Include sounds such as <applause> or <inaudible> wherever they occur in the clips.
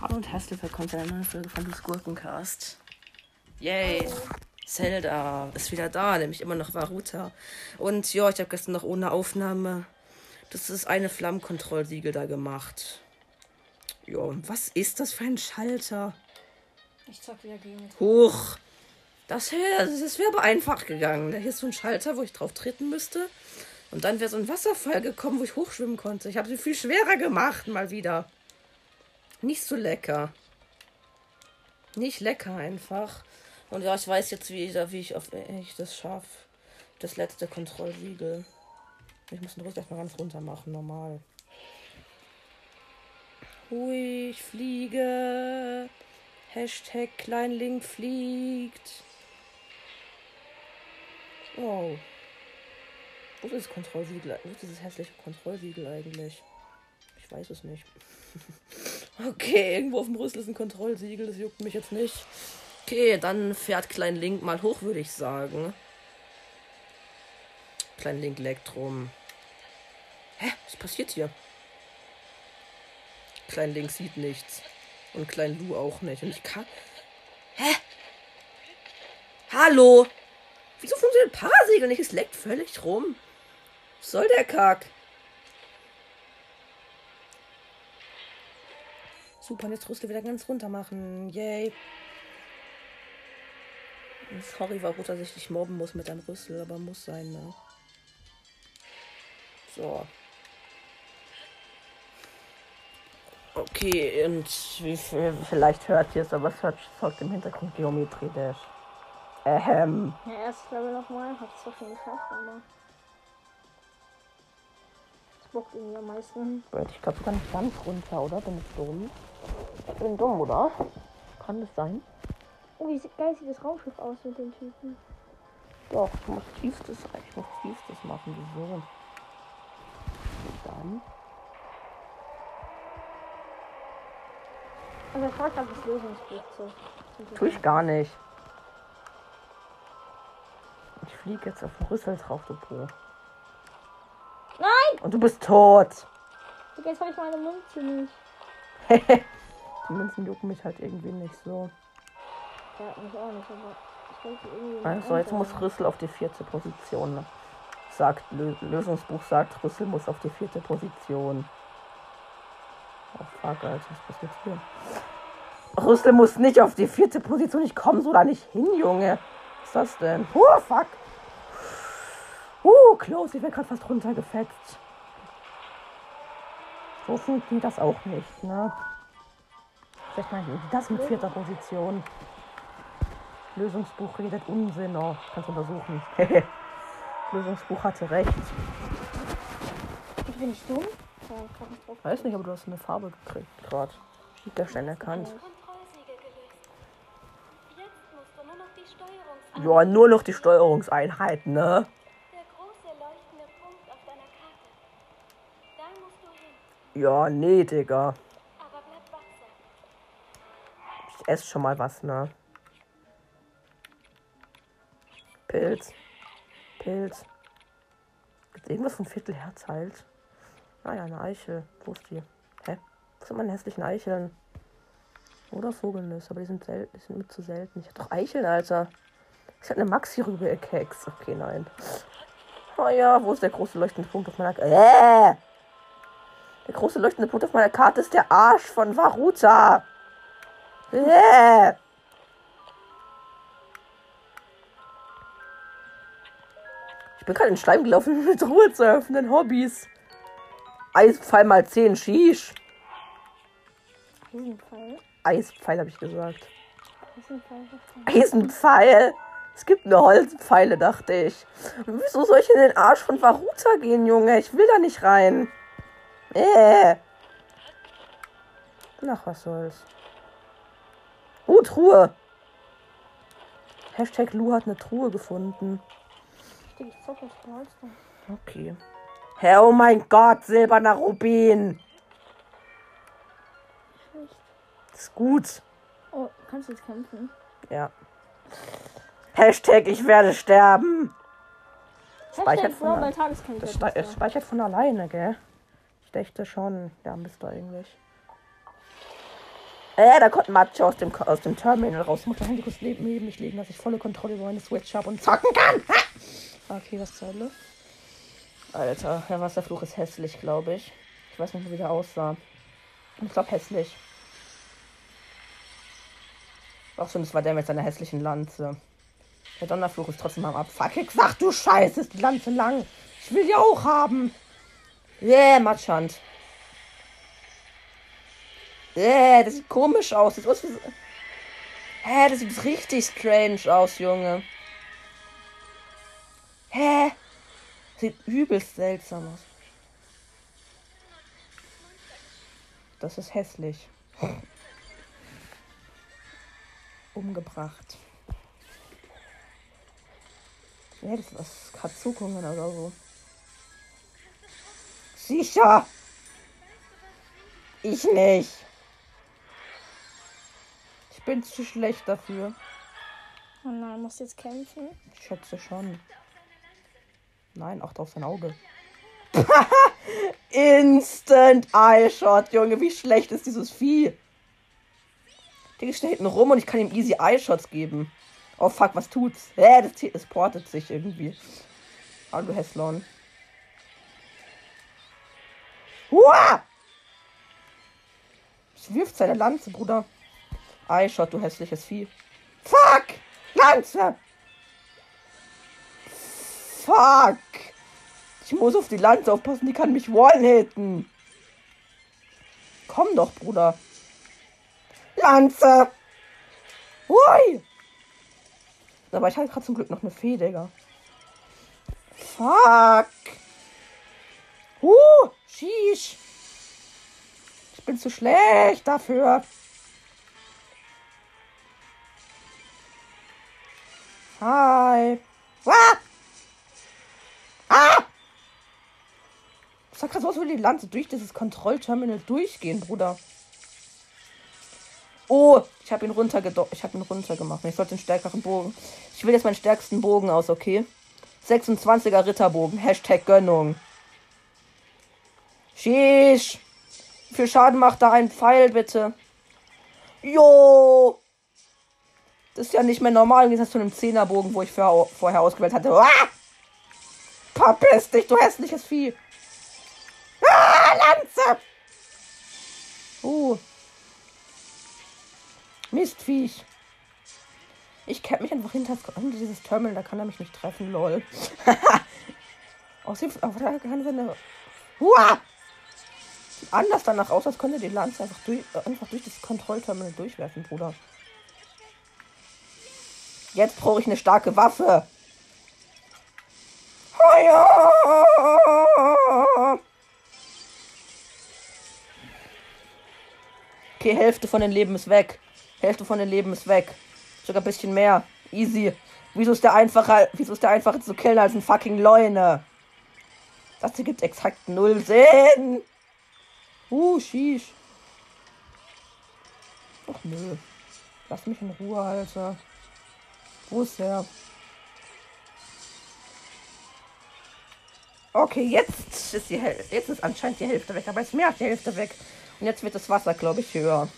Hallo und herzlich willkommen zu einer neuen Folge von Lu's Gurkencast. Yay! Zelda ist wieder da, nämlich immer noch Varuta. Und ja, ich habe gestern noch ohne Aufnahme das ist eine Flammenkontrollsiegel da gemacht. Ja, was ist das für ein Schalter? Ich zock wieder gegen. Huch! Das wäre das wär aber einfach gegangen. Da hier ist so ein Schalter, wo ich drauf treten müsste. Und dann wäre so ein Wasserfall gekommen, wo ich hochschwimmen konnte. Ich habe sie viel schwerer gemacht, mal wieder. Nicht so lecker. Nicht lecker einfach. Und ja, ich weiß jetzt, wie ich, wie ich, auf, wie ich das schaffe. Das letzte Kontrollsiegel. Ich muss den Rüst erstmal ganz runter machen, normal. Ich fliege. Hashtag Kleinling fliegt. Wow. Wo ist das Kontrollsiegel? Wo ist dieses hässliche Kontrollsiegel eigentlich? Ich weiß es nicht. <laughs> okay, irgendwo auf dem Rüssel ist ein Kontrollsiegel, das juckt mich jetzt nicht. Okay, dann fährt Klein Link mal hoch, würde ich sagen. Klein Link leckt rum. Hä? Was passiert hier? Klein Link sieht nichts. Und Klein Lu auch nicht. Und ich kann. Hä? Hallo? Wieso funktioniert Parasegel nicht? Es leckt völlig rum. Soll der Kack? Super, jetzt Rüstel wieder ganz runter machen. Yay. Sorry, warum dass ich dich mobben muss mit deinem Rüssel, aber muss sein, ne? So. Okay, und wie viel, vielleicht hört ihr es, aber es hört, folgt im Hintergrund Geometrie Dash. Ähm. Ja, erstes Level nochmal. Hab's zwar schon geschafft, aber. Das bockt irgendwie am meisten. Ich glaube sogar nicht ganz runter, oder? Bin ich dumm? Ich bin dumm, oder? Kann das sein? Oh, wie geil sieht das Raumschiff aus mit den Typen. Doch, ich muss tiefstes, ich muss tiefstes machen, wieso? Dann. Also ich frage, ob das Lösungsbuch zu. Tue ich gar nicht. Ich fliege jetzt auf den Rüssel drauf, du Po. Nein! Und du bist tot. Jetzt habe ich meine Münze nicht. <laughs> Die Münzen jucken mich halt irgendwie nicht so. Ja, mich auch nicht, aber ich wollte irgendwie. Also jetzt muss Rüssel auf die vierte Position. Ne? Sagt Lö Lösungsbuch sagt, Rüssel muss auf die vierte Position. Oh fuck, Alter, was passiert hier? Rüssel muss nicht auf die vierte Position. Ich komme so da nicht hin, Junge. Was ist das denn? Oh, fuck. Uh, close. Ich werde gerade fast runtergefetzt. So funktioniert das auch nicht, ne? Vielleicht mal das mit vierter Position. Lösungsbuch redet Unsinn. Oh, kannst untersuchen. <laughs> Lösungsbuch hatte recht. Ich bin nicht dumm. Ja, Weiß nicht, aber du hast eine Farbe gekriegt gerade. Sieht der schnell erkannt. Ja, nur noch die Steuerungseinheit, ne? Ja, nee, Digga. Ich esse schon mal was, ne? Pilz. Pilz. Gibt irgendwas vom Viertelherz heilt? Ah ja, eine Eichel. Wo ist die? Hä? Wo sind meine hässlichen Eicheln? Oder Vogelnüsse, aber die sind, sel die sind mit zu selten. Ich hab doch Eicheln, Alter. Ich hab eine Maxi-Rübe-Keks. Okay, nein. Oh ja, wo ist der große leuchtende Punkt auf meiner? Äh! Der große leuchtende Punkt auf meiner Karte ist der Arsch von Varuta. Äh! Ich bin gerade in Schleim gelaufen, <laughs> mit Ruhe zu öffnen. Hobbys. Eispfeil mal 10, Shish. Eisenpfeil? Eispfeil habe ich gesagt. Eisenpfeil? Eisenpfeil. Es gibt nur Holzpfeile, dachte ich. Wieso soll ich in den Arsch von Varuta gehen, Junge? Ich will da nicht rein. Äh. Ach, was soll's. Oh, Truhe. Hashtag Lu hat eine Truhe gefunden. Okay. Hä, oh mein Gott, silberner Rubin. Ist gut. Oh, kannst du jetzt kämpfen? Ja. Hashtag ich werde sterben. Speichert Hashtag von, es speichert von alleine, gell? Ich dachte schon, ja, müsste eigentlich. Äh, da kommt Macho aus dem, aus dem Terminal raus. Ich muss mein Handy kurz neben mich legen, dass ich volle Kontrolle über meine Switch habe und zocken kann. Ha! Okay, was zur Hölle? Alter, der Wasserfluch ist hässlich, glaube ich. Ich weiß nicht, wie der aussah. Ich glaube, hässlich. Auch schon, das war der mit seiner hässlichen Lanze. Der Donnerfluch ist trotzdem am Abfuck. Ich sag, du Scheiße, ist die Lanze lang. Ich will die auch haben. Yeah, Matschhand. Yeah, das sieht komisch aus. Das, ist Hä, das sieht richtig strange aus, Junge. Hä? Sieht übelst seltsam aus. Das ist hässlich. Umgebracht. Ja, das ist was Katzukungen oder so. Sicher! Ich nicht. Ich bin zu schlecht dafür. Oh nein, muss jetzt kämpfen. Ich schätze schon. Nein, acht auf sein Auge. <laughs> Instant Eye Shot, Junge. Wie schlecht ist dieses Vieh? Der steht hinten rum und ich kann ihm easy Eye Shots geben. Oh fuck, was tut's? Hä, das, Tier- das portet sich irgendwie. Hallo, Heslon. Uah! Es wirft seine Lanze, Bruder. Eye Shot, du hässliches Vieh. Fuck! Lanze! Fuck! Ich muss auf die Lanze aufpassen, die kann mich one-hitten. Komm doch, Bruder. Lanze! Hui! Aber ich hatte gerade zum Glück noch eine Fee, Digga. Fuck! Uh, sheesh. Ich bin zu schlecht dafür. Hi. Ah! Ah! Das sah krass aus, wie die Lanze durch dieses Kontrollterminal durchgehen, Bruder. Oh, ich habe ihn runtergedo ich habe ihn runtergemacht. Ich sollte einen stärkeren Bogen. Ich will jetzt meinen stärksten Bogen aus, okay? 26er Ritterbogen. Hashtag Gönnung. Sheesh. Wie viel Schaden macht da ein Pfeil, bitte? Jo. Das ist ja nicht mehr normal. Im Gegensatz zu einem Zehnerbogen, wo ich vor, vorher ausgewählt hatte. Ah! Verpiss dich, du hässliches Vieh. Ah, Lanze. Uh. Mistviech. Ich kämpfe mich einfach hinter, dieses Terminal, da kann er mich nicht treffen, lol. <laughs> Außerdem, aber da kann seine. Hua! Sieht anders danach aus, als könnte die Lanze einfach durch, äh, einfach durch das Kontrollterminal durchwerfen, Bruder. Jetzt brauche ich eine starke Waffe. Heuer! Okay, Hälfte von den Leben ist weg. Hälfte von den Leben ist weg. Sogar ein bisschen mehr. Easy. Wieso ist der einfacher, wieso ist der einfacher zu killen als ein fucking Leune? Das hier gibt exakt null Sinn. Uh, sheesh. Ach nö. Lass mich in Ruhe, Alter. Wo ist der? Okay, jetzt ist die Häl jetzt ist anscheinend die Hälfte weg, aber es ist mehr als die Hälfte weg. Und jetzt wird das Wasser, glaube ich, höher.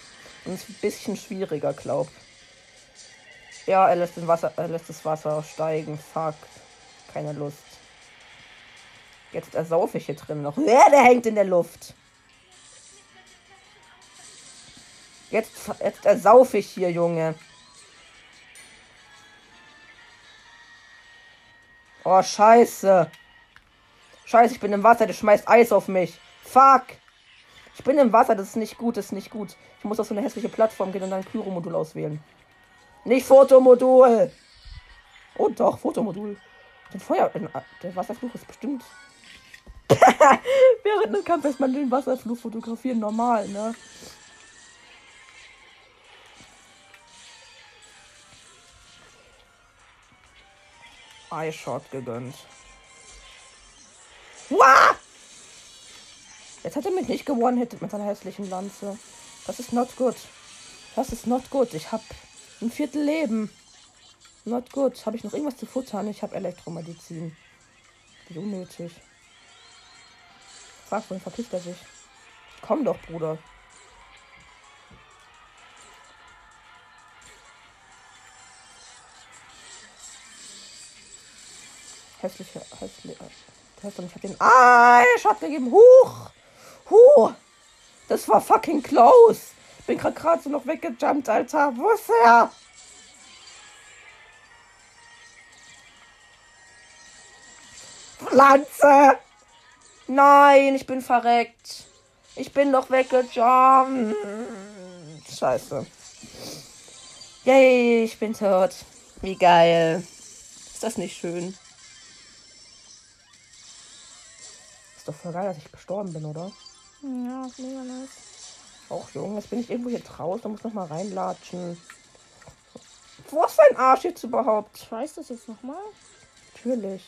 Und es ist ein bisschen schwieriger, glaub. Ja, er lässt, den Wasser, er lässt das Wasser steigen. Fuck. Keine Lust. Jetzt ersaufe ich hier drin noch. Ja, <laughs> der hängt in der Luft. Jetzt, jetzt ersaufe ich hier, Junge. Oh, scheiße. Scheiße, ich bin im Wasser, der schmeißt Eis auf mich. Fuck. Ich bin im Wasser, das ist nicht gut, das ist nicht gut. Ich muss auf so eine hässliche Plattform gehen und dann Pyro-Modul auswählen. Nicht Fotomodul. Oh doch, Fotomodul. Den Feuer. Der Wasserfluch ist bestimmt. <laughs> Während des Kampfes ist man den Wasserfluch fotografieren normal, ne? Eye-Shot gegönnt. Wah! Jetzt hat er mich nicht gewonnen-hittet mit seiner hässlichen Lanze. Das ist not good. Das ist not good. Ich hab ein Viertel Leben. Not good. Habe ich noch irgendwas zu futtern? Ich habe Elektromedizin. Wie unnötig. Frag, wohin verpisst er sich? Komm doch, Bruder. Hässliche, hässliche. Test und ich hab den Eishot gegeben. Huch! Huh! Das war fucking close. Bin grad gerade so noch weggejumpt, Alter. Wo ist er? Pflanze! Nein, ich bin verreckt. Ich bin doch weggejumpt. Scheiße. Yay, ich bin tot. Wie geil. Ist das nicht schön? Ist doch voll geil, dass ich gestorben bin, oder? Ja, ist mega nice. Auch Junge, jetzt bin ich irgendwo hier draußen, muss noch mal reinlatschen. Wo ist dein Arsch jetzt überhaupt? Ich weiß das jetzt nochmal. Natürlich.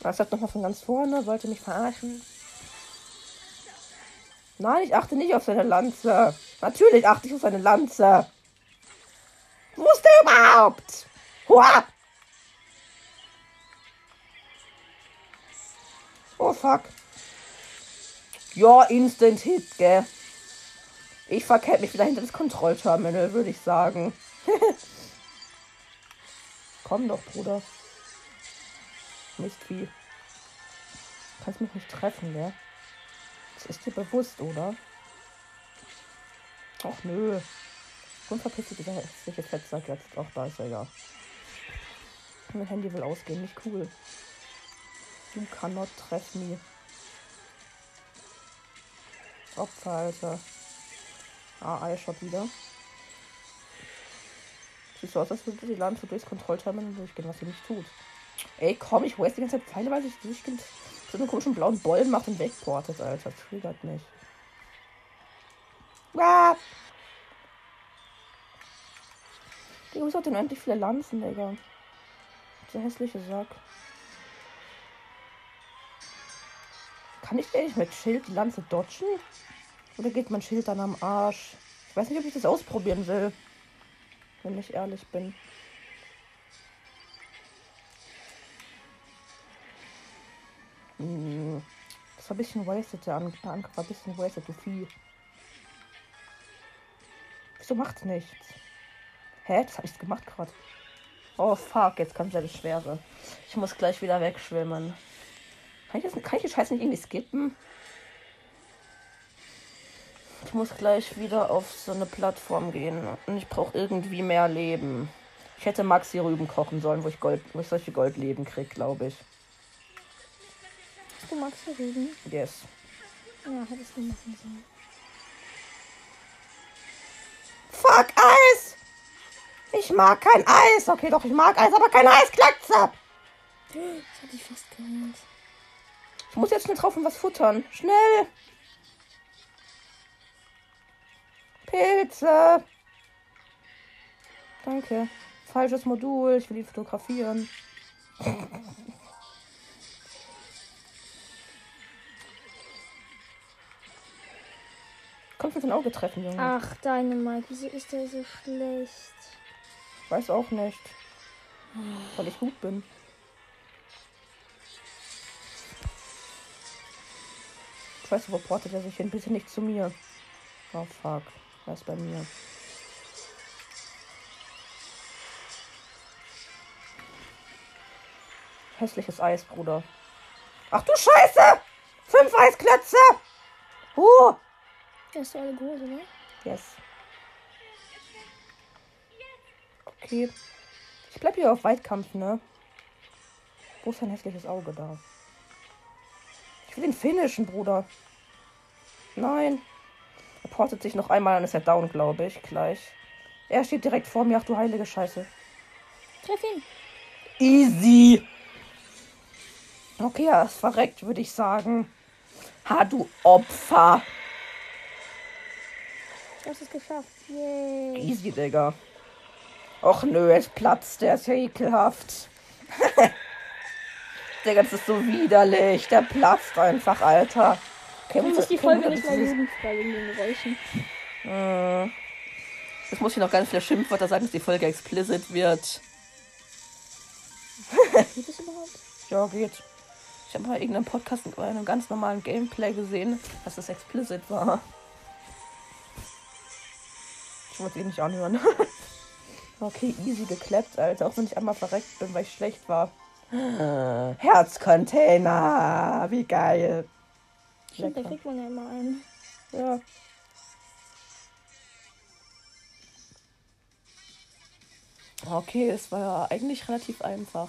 Das hat nochmal von ganz vorne, wollte mich verarschen. Nein, ich achte nicht auf seine Lanze. Natürlich achte ich auf seine Lanze. Wo ist der überhaupt? Hua! Fuck. Ja, Instant Hit, gell? Ich verkehrt mich wieder hinter das Kontrollterminal, würde ich sagen. <laughs> Komm doch, Bruder. Mistvieh. Kannst mich nicht treffen, gell? Das ist dir bewusst, oder? Ach nö. Und verpiss dich dieser hässliche Fettsack jetzt. Ach, da ist er ja. Mein Handy will ausgehen, nicht cool. You cannot treff me. Opfer, Alter. Ah, Eishot wieder. Sieht so aus, als würde die Lanze durchs Kontrollterminal durchgehen, was sie nicht tut. Ey, komm, ich waste die ganze Zeit Pfeile, weil ich durchgeht. So einen komischen blauen Bollen macht und wegportet, Alter. Triggert mich. Ah! Digga, wieso hat denn endlich viele Lanzen, Digga? Dieser hässliche Sack. Kann ich eigentlich mit Schild die Lanze dodgen? Oder geht mein Schild dann am Arsch? Ich weiß nicht, ob ich das ausprobieren will. Wenn ich ehrlich bin. Hm, Das war ein bisschen wasted, der An- der Angriff war ein bisschen wasted, du Vieh. Wieso macht's nichts? Hä? Das hab ich gemacht gerade. Oh fuck, jetzt kommt ja das Schwere. Ich muss gleich wieder wegschwimmen. Kann ich, das, kann ich die Scheiße nicht irgendwie skippen? Ich muss gleich wieder auf so eine Plattform gehen. Und ich brauche irgendwie mehr Leben. Ich hätte Maxi Rüben kochen sollen, wo ich Gold, wo ich solche Goldleben krieg, glaube ich. Du magst Rüben? Yes. Ja, hättest du machen sollen. Fuck Eis! Ich mag kein Eis. Okay, doch, ich mag Eis, aber kein Eisklatzer. Das hatte ich fast geholt. Ich muss jetzt schnell drauf und was futtern. Schnell. Pilze. Danke. Falsches Modul. Ich will ihn fotografieren. Du mit dem Auge treffen, Junge? Ach, deine Mike, wieso ist der so schlecht? Weiß auch nicht. Weil ich gut bin. Ich weiß, wo portet er sich hin? Bitte nicht zu mir. Oh fuck. Er ist bei mir. Hässliches Eis, Bruder. Ach du Scheiße! Fünf Eisklötze! Uh! Hast du alle geholt, oder? Yes. Okay. Ich bleib hier auf Weitkampf, ne? Wo ist dein hässliches Auge da? Ich will den finishen, Bruder. Nein. Er portet sich noch einmal, dann ist er down, glaube ich, gleich. Er steht direkt vor mir. Ach du heilige Scheiße. Treff ihn. Easy. Okay, er ist verreckt, würde ich sagen. Ha, du Opfer. Du hast es geschafft. Yay. Easy, Digga. Och nö, es platzt, der ist ja ekelhaft. <laughs> Digga, das ist so widerlich. Der platzt einfach, Alter. Okay, Du musst die Folge nicht mal jugendfrei wegen den Geräuschen. Äh, Jetzt muss ich noch ganz viele Schimpfwörter sagen, dass die Folge explicit wird. <laughs> Geht das überhaupt? Ja, geht. Ich habe mal irgendeinen Podcast mit einem ganz normalen Gameplay gesehen, dass das explicit war. Ich wollte eh nicht anhören. <laughs> okay, easy geklappt, Alter. Auch wenn ich einmal verreckt bin, weil ich schlecht war. Herzcontainer! Wie geil! Stimmt, da kriegt man ja immer einen. Ja. Okay, es war ja eigentlich relativ einfach.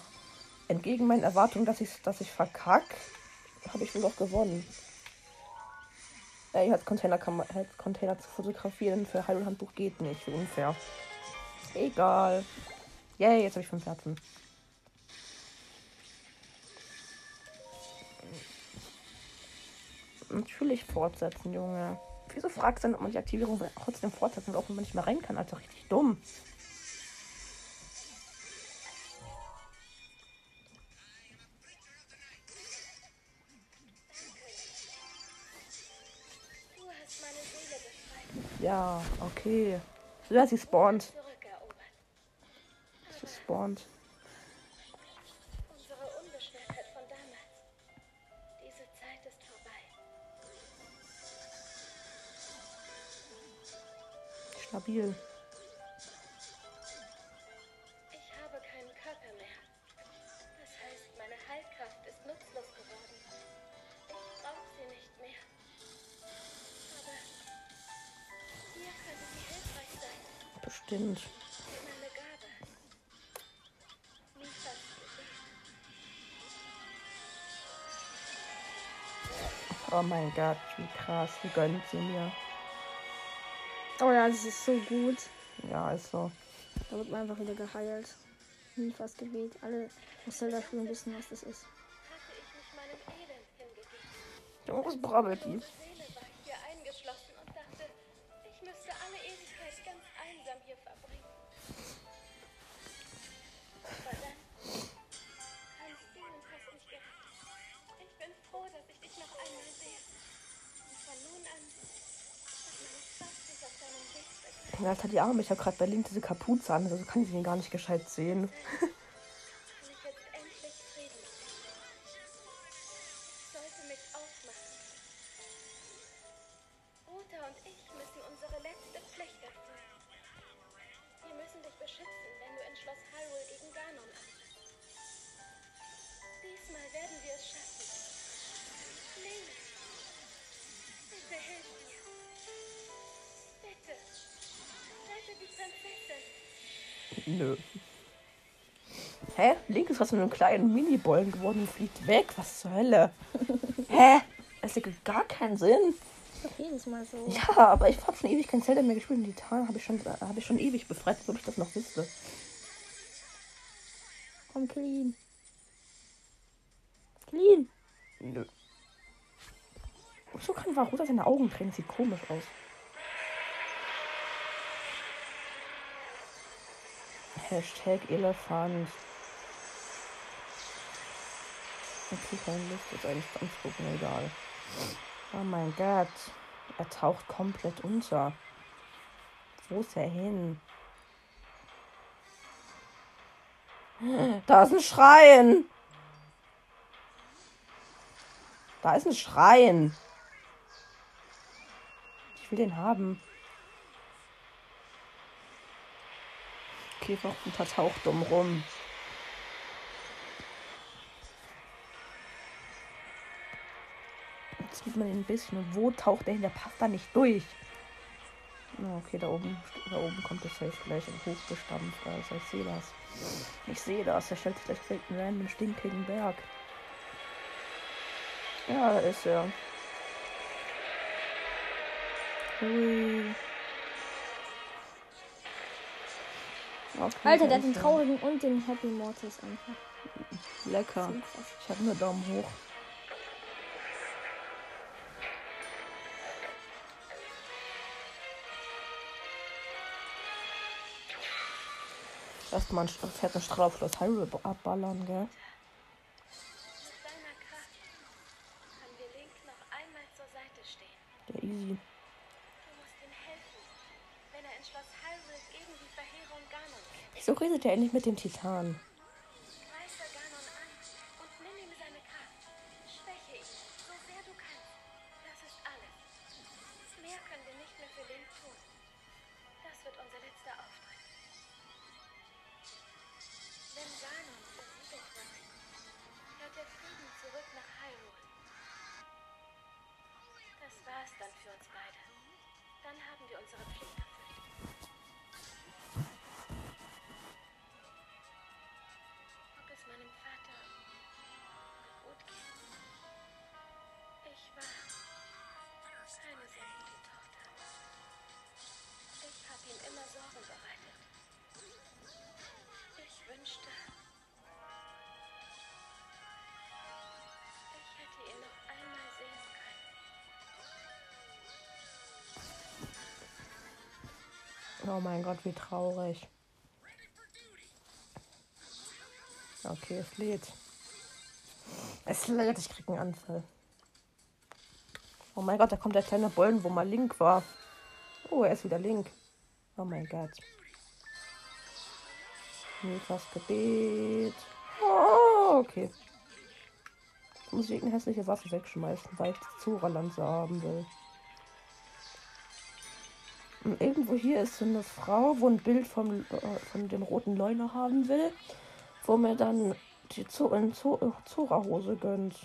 Entgegen meinen Erwartungen, dass ich, dass ich verkack, habe ich wohl auch gewonnen. Ey, als Container, kann man, als Container zu fotografieren für Handbuch geht nicht. Unfair. Egal. Yay, jetzt habe ich fünf Herzen. Natürlich fortsetzen, Junge. Wieso fragst du denn, ob man die Aktivierung trotzdem fortsetzen auch wenn man nicht mehr rein kann? Also richtig dumm. Ja, okay. Ja, sie spawnt. Sie spawnt. Stabil. Ich habe keinen Körper mehr. Das heißt, meine Heilkraft ist nutzlos geworden. Ich brauche sie nicht mehr. Aber hier könnte sie hilfreich sein. Bestimmt. Oh mein Gott, wie krass. Wie gönnt sie mir. Oh ja, das ist so gut. Ja, ist so. Da wird man einfach wieder geheilt. Nie fast Gebet. Alle aus Zelda spielen wissen, was das ist. Hatte ich Alter, die Arme. Ich habe gerade bei Link diese Kapuze an. Also kann ich sie gar nicht gescheit sehen. <laughs> ist aus so einem kleinen Mini-Bollen geworden und fliegt weg. Was zur Hölle? <laughs> Hä? Es ergibt gar keinen Sinn. Ist doch jedes Mal so. Ja, aber ich habe schon ewig kein Zelda mehr gespielt. Und die Tarn habe ich, schon- äh, hab ich schon ewig befreit, ob ich das noch wüsste. Komm, clean. Clean. Nö. So kann Varuta seine Augen drehen. Sieht komisch aus. Hashtag Elefant. Okay, jetzt eigentlich anzugucken, egal. Oh mein Gott. Er taucht komplett unter. Wo ist er hin? Da ist ein Schrein. Da ist ein Schrein. Ich will den haben. Käfer taucht dumm rum. Sieht man ihn ein bisschen. Und wo taucht er hin? Der passt da nicht durch. Okay, da oben, da oben kommt das Safe gleich hochgestampft. Also ich sehe das. Ich sehe das. Er stellt sich gleich direkt einen random stinkigen Berg. Ja, da ist er. Hui. Okay, Alter, der hat den traurigen und den Happy Mortis einfach. Lecker. Ich habe nur Daumen hoch. Helfen, wenn er in Schloss Hyrule die Verheerung Ganon kämpft. Wieso redet er endlich mit dem Titan? Oh mein Gott, wie traurig. Okay, es lädt. Es lädt, ich krieg einen Anfall. Oh mein Gott, da kommt der kleine Bollen, wo mal Link war. Oh, er ist wieder Link. Oh mein Gott. Nilfas Gebet. Oh, okay. Jetzt muss ich irgendeine hässliche Waffe wegschmeißen, weil ich die Zora-Lanze haben will. Irgendwo hier ist so eine Frau, wo ein Bild vom, äh, von dem roten Leuner haben will, wo mir dann die Zora-Hose gönnt.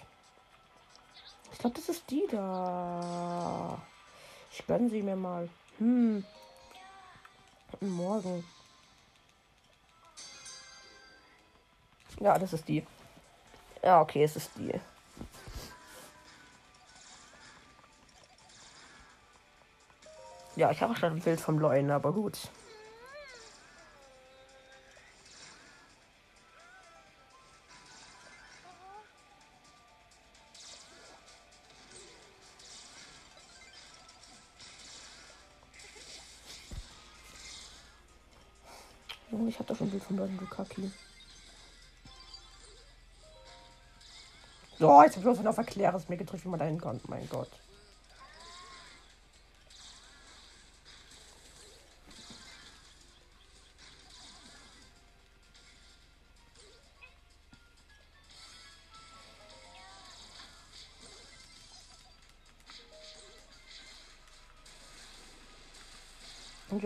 Ich glaube, das ist die da. Ich gönn sie mir mal. Hm. Morgen. Ja, das ist die. Ja, okay, es ist die. Ja, ich habe schon ein Bild vom Leuen, aber gut. Ich hatte schon ein Bild von Leuten Lukaki. Oh, jetzt habe ich bloß auf Erkläres mir gedrückt, wie man da hinkommt. Mein Gott.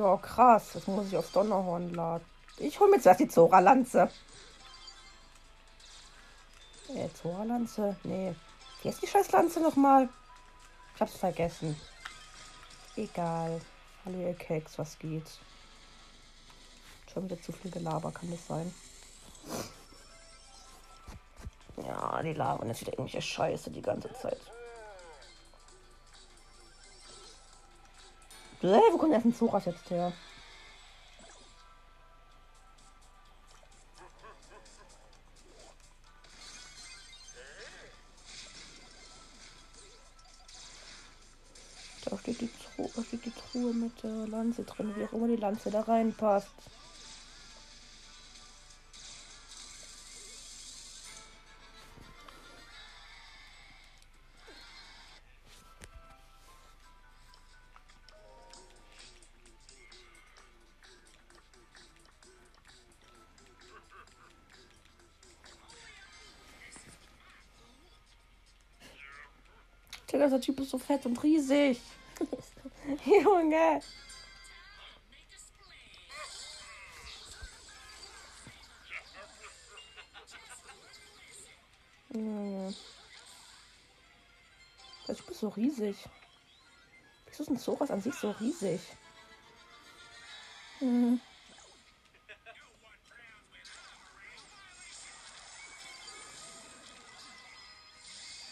Ja, krass. Das muss ich auf Donnerhorn laden. Ich hole mir zuerst die Zora-Lanze. Äh, Zora-Lanze? Nee. Wie ist die Scheißlanze nochmal? Ich hab's vergessen. Egal. Hallo ihr Keks, was geht? Schon wieder zu viel Gelaber, kann das sein? Ja, die labern jetzt wieder irgendwelche Scheiße die ganze Zeit. Bäh, wo kommt denn Zoras jetzt her? Da steht die Truhe, da steht die Truhe mit der Lanze drin, wie auch immer die Lanze da reinpasst. Digga, der Typ ist so fett und riesig. <laughs> Junge. Der Typ ist so riesig. Wieso ist ein Zoras an sich so riesig? Hm.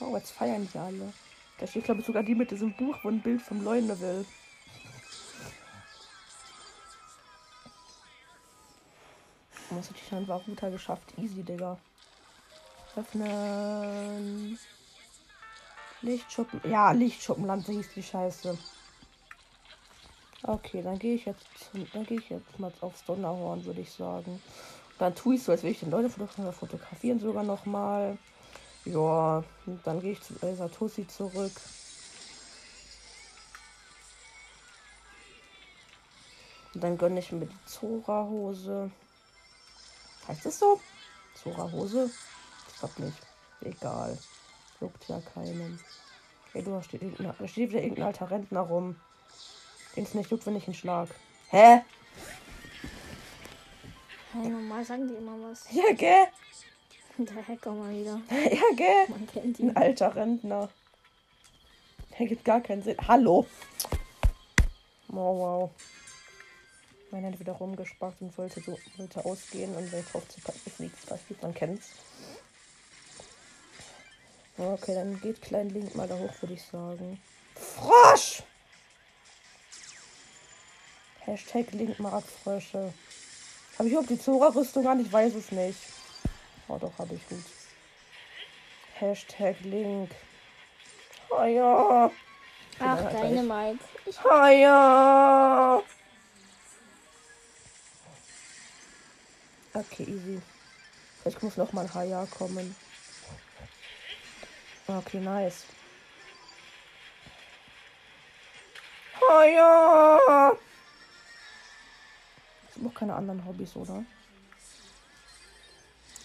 Oh, jetzt feiern die alle. Da steht, glaube ich, sogar die mit diesem Buch, wo ein Bild vom Leune will. Das hat die scheinbar guter geschafft. Easy, Digga. Öffnen. Lichtschuppen. Ja, Lichtschuppenland hieß die Scheiße. Okay, dann gehe ich jetzt zum, dann gehe ich jetzt mal aufs Donnerhorn, würde ich sagen. Dann tue ich so, als würde ich den Leute fotografieren sogar noch mal. Ja, dann gehe ich zu Elsa Tussi zurück. Und dann gönne ich mir die Zora-Hose. Heißt es so? Zora-Hose? Ich glaube nicht. Egal. Juckt ja keinen. Ey, du, da steht, da steht wieder irgendein alter Rentner rum. Den es nicht juckt, wenn ich ihn schlag. Hä? Hey, normal sagen die immer was. Ja, gell? <laughs> Der Hacker mal wieder. <laughs> ja, gell? Man kennt Ein ihn. alter Rentner. Der gibt gar keinen Sinn. Hallo. Oh, wow. Mein hat wieder rumgespart und wollte so wollte ausgehen und wenn ich drauf zu packen, ist nichts passiert. Man kennt's. Okay, dann geht Klein Link mal da hoch, würde ich sagen. Frosch! Hashtag Link mag Frösche. Habe ich überhaupt die Zora-Rüstung an? Ich weiß es nicht. Oh, doch, habe ich gut. Hashtag Link. Oh ja. Ach, deine. Ich Oh ja. Okay, easy. Vielleicht muss noch mal ein Haya kommen. Okay, nice. Oh ja. Ich habe noch keine anderen Hobbys, oder?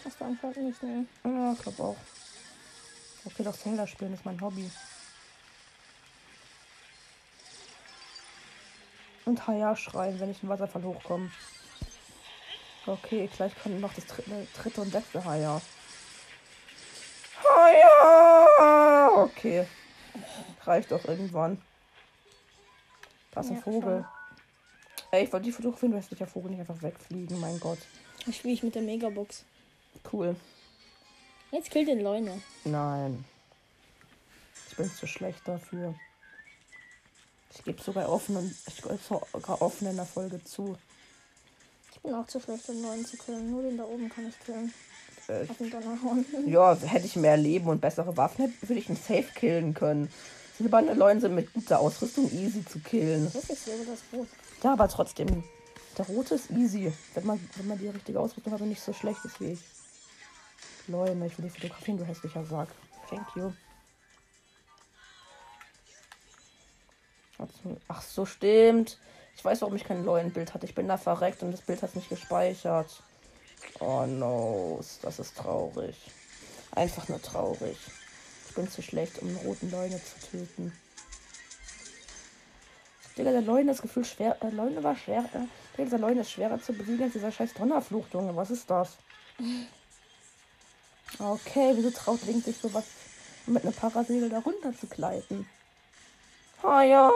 Hast du anscheinend nicht, ne? Ja, ich glaube auch. Okay, doch Zelda spielen ist mein Hobby. Und Haya schreien, wenn ich im Wasserfall hochkomme. Okay, gleich kommt noch das dritte, dritte und letzte Haya. Haya! Okay. Reicht doch irgendwann. Da ist ein Ja, Vogel. Ey, ich wollte die fotografieren, du hättest nicht der Vogel nicht einfach wegfliegen, mein Gott. Ich spiele ich mit der Megabox. Cool. Jetzt killt den Leune. Nein. Ich bin zu schlecht dafür. Ich gebe sogar offen, ich sogar offen in der Folge zu. Ich bin auch zu schlecht, den Leuen zu killen. Nur den da oben kann ich killen. Äh, Auf den Donnerhorn. <laughs> ja, hätte ich mehr Leben und bessere Waffen, hätte- würde ich ihn safe killen können. Silberne Leuen sind mit guter Ausrüstung easy zu killen. Das Rot. Ja, aber trotzdem, der rote ist easy. Wenn man, wenn man die richtige Ausrüstung hat und nicht so schlecht ist wie ich. Leuen, ich will die fotografieren, du hässlicher Sack. Thank you. Ach so, stimmt. Ich weiß, warum ich kein Leuen-Bild hatte. Ich bin da verreckt und das Bild hat nicht gespeichert. Oh no, das ist traurig. Einfach nur traurig. Ich bin zu schlecht, um einen roten Leune zu töten. Digga, der Leune ist gefühlt schwer. Äh, Leune war schwer. Äh, dieser Leune ist schwerer zu besiegen als dieser scheiß Donnerfluch, Junge. Was ist das? Okay, wieso traut Link sich sowas mit einem Parasegel da runter zu gleiten? Ah ja,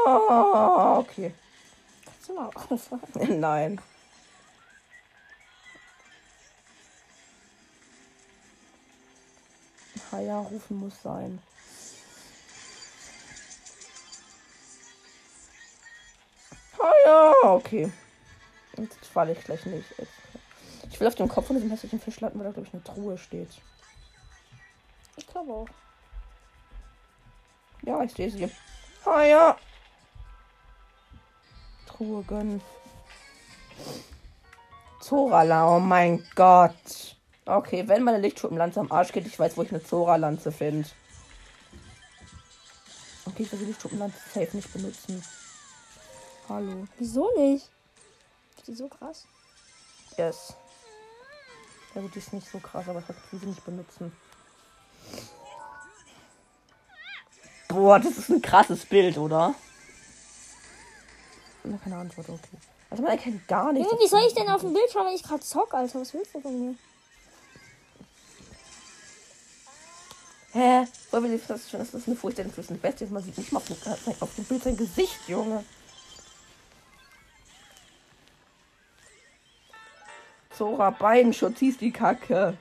okay. Kannst du mal aufhören? <laughs> Nein. Haya rufen muss sein. Haya, okay. Und jetzt falle ich gleich nicht. Ich will auf dem Kopf von diesem hässlichen Fisch landen, weil da, glaube ich, eine Truhe steht. Glaube auch. Ja, ich sehe sie. Haya. Truhe gönnen. Zora, oh mein Gott. Okay, wenn meine Lichtschuppenlanze am Arsch geht, ich weiß, wo ich eine Zora-Lanze finde. Okay, ich will die Lichtschuppenlanze safe nicht benutzen. Hallo. Wieso nicht? Ist die so krass? Yes. Ja die ist nicht so krass, aber ich will sie nicht benutzen. Boah, das ist ein krasses Bild, oder? Na, keine Antwort, okay. Also man erkennt gar nichts. Wie soll ich denn auf dem Bild schauen, wenn ich gerade zock, Alter? Was willst du von mir? Hä? Will ich das schon? Das ist eine furchteinflößende Bestie. Man sieht nicht mal auf dem, äh, auf dem Bild sein Gesicht, Junge. Zora Beinschutz hieß die Kacke.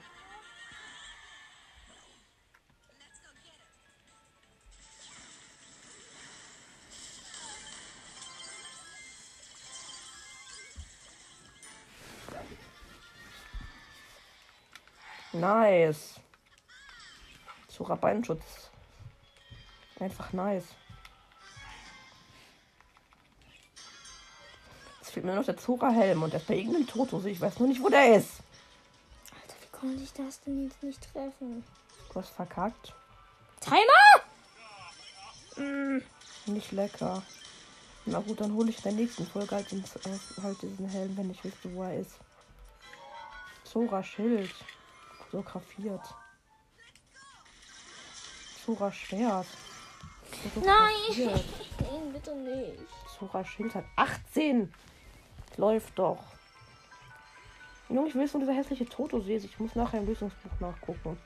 Nice. Zora Beinschutz. Einfach nice. Jetzt fehlt mir noch der Zora-Helm und der ist bei irgendeinem Totose. Ich weiß nur nicht, wo der ist. Alter, wie konnte ich das denn jetzt nicht treffen? Du hast verkackt. Timer! Nicht lecker. Na gut, dann hole ich in der nächsten Folge halt, den, äh, halt diesen Helm, wenn ich wüsste, wo er ist. Zora Schild. Fotografiert. Zora Schwert. Nein! <laughs> Nein, bitte nicht. Zora Schild hat 18. Läuft doch. Junge, ich will jetzt nur dieser hässliche Toto sehen. Ich muss nachher im Lösungsbuch nachgucken.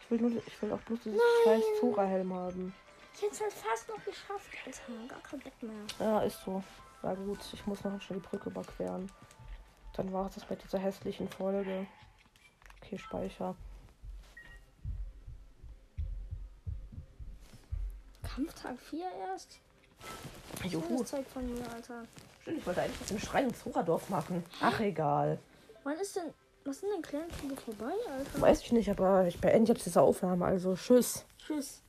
Ich will nur, ich will auch bloß dieses scheiß Zora-Helm haben. Ich hätte es halt fast noch geschafft, Alter. Gar kein Bock mehr. Ja, ist so. Na gut, ich muss noch schnell die Brücke überqueren. Dann war es das mit dieser hässlichen Folge. Okay, Speicher. Kampftag 4 erst? Juhu. Zeug von mir, Alter. Stimmt, ich wollte eigentlich den Schrei im Zoradorf machen. Ach, egal. Wann ist denn. Was sind denn Clan-Kriege vorbei, Alter? Weiß ich nicht, aber ich beende jetzt diese Aufnahme. Also, tschüss. Tschüss.